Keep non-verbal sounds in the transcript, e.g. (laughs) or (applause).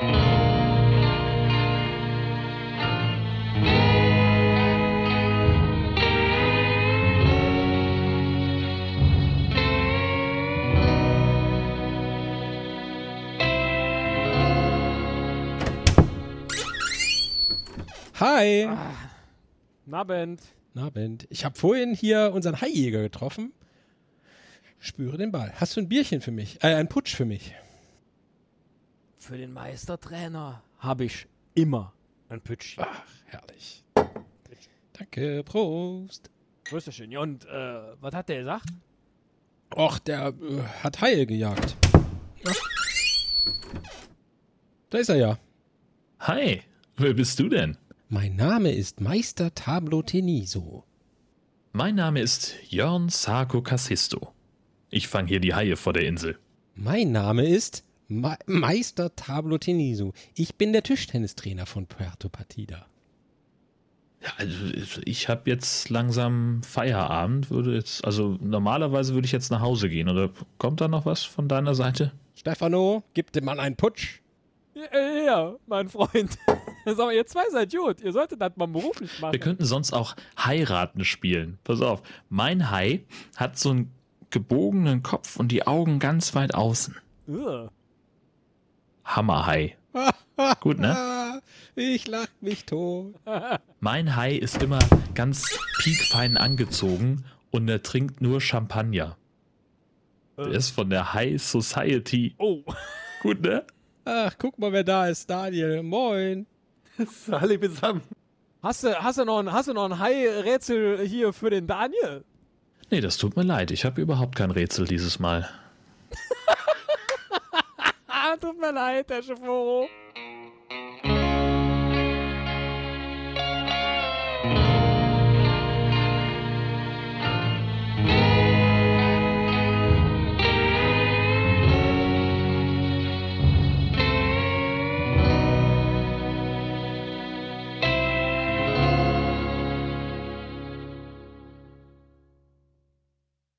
Hi. Ah, Abend. Abend. Ich habe vorhin hier unseren Haijäger getroffen. Spüre den Ball. Hast du ein Bierchen für mich? Äh, ein Putsch für mich? Für den Meistertrainer habe ich immer ein Pütsch. Ach, herrlich. Danke, Prost. Grüß schön. Ja, und äh, was hat der gesagt? Och, der äh, hat Haie gejagt. Ja. Da ist er ja. Hi, wer bist du denn? Mein Name ist Meister Tablo Teniso. Mein Name ist Jörn Sarko Cassisto. Ich fange hier die Haie vor der Insel. Mein Name ist Meister Tablo Teniso. Ich bin der Tischtennistrainer von Puerto Partida. Ja, also ich habe jetzt langsam Feierabend, würde jetzt, also normalerweise würde ich jetzt nach Hause gehen. Oder kommt da noch was von deiner Seite? Stefano, gib dem Mann einen Putsch. Ja, ja mein Freund. (laughs) Sag mal, ihr zwei seid gut. Ihr solltet das mal beruflich machen. Wir könnten sonst auch Heiraten spielen. Pass auf, mein Hai hat so einen gebogenen Kopf und die Augen ganz weit außen. Ugh. Hammerhai. (laughs) Gut, ne? Ich lach mich tot. Mein Hai ist immer ganz piekfein angezogen und er trinkt nur Champagner. Der ist von der High Society. Oh. Gut, ne? Ach, guck mal, wer da ist. Daniel. Moin. (laughs) Alle zusammen. Hast du, hast du noch ein, hast du noch ein Hai-Rätsel hier für den Daniel? Nee, das tut mir leid. Ich habe überhaupt kein Rätsel dieses Mal. Ah, tut mir leid, Herr Schiforo.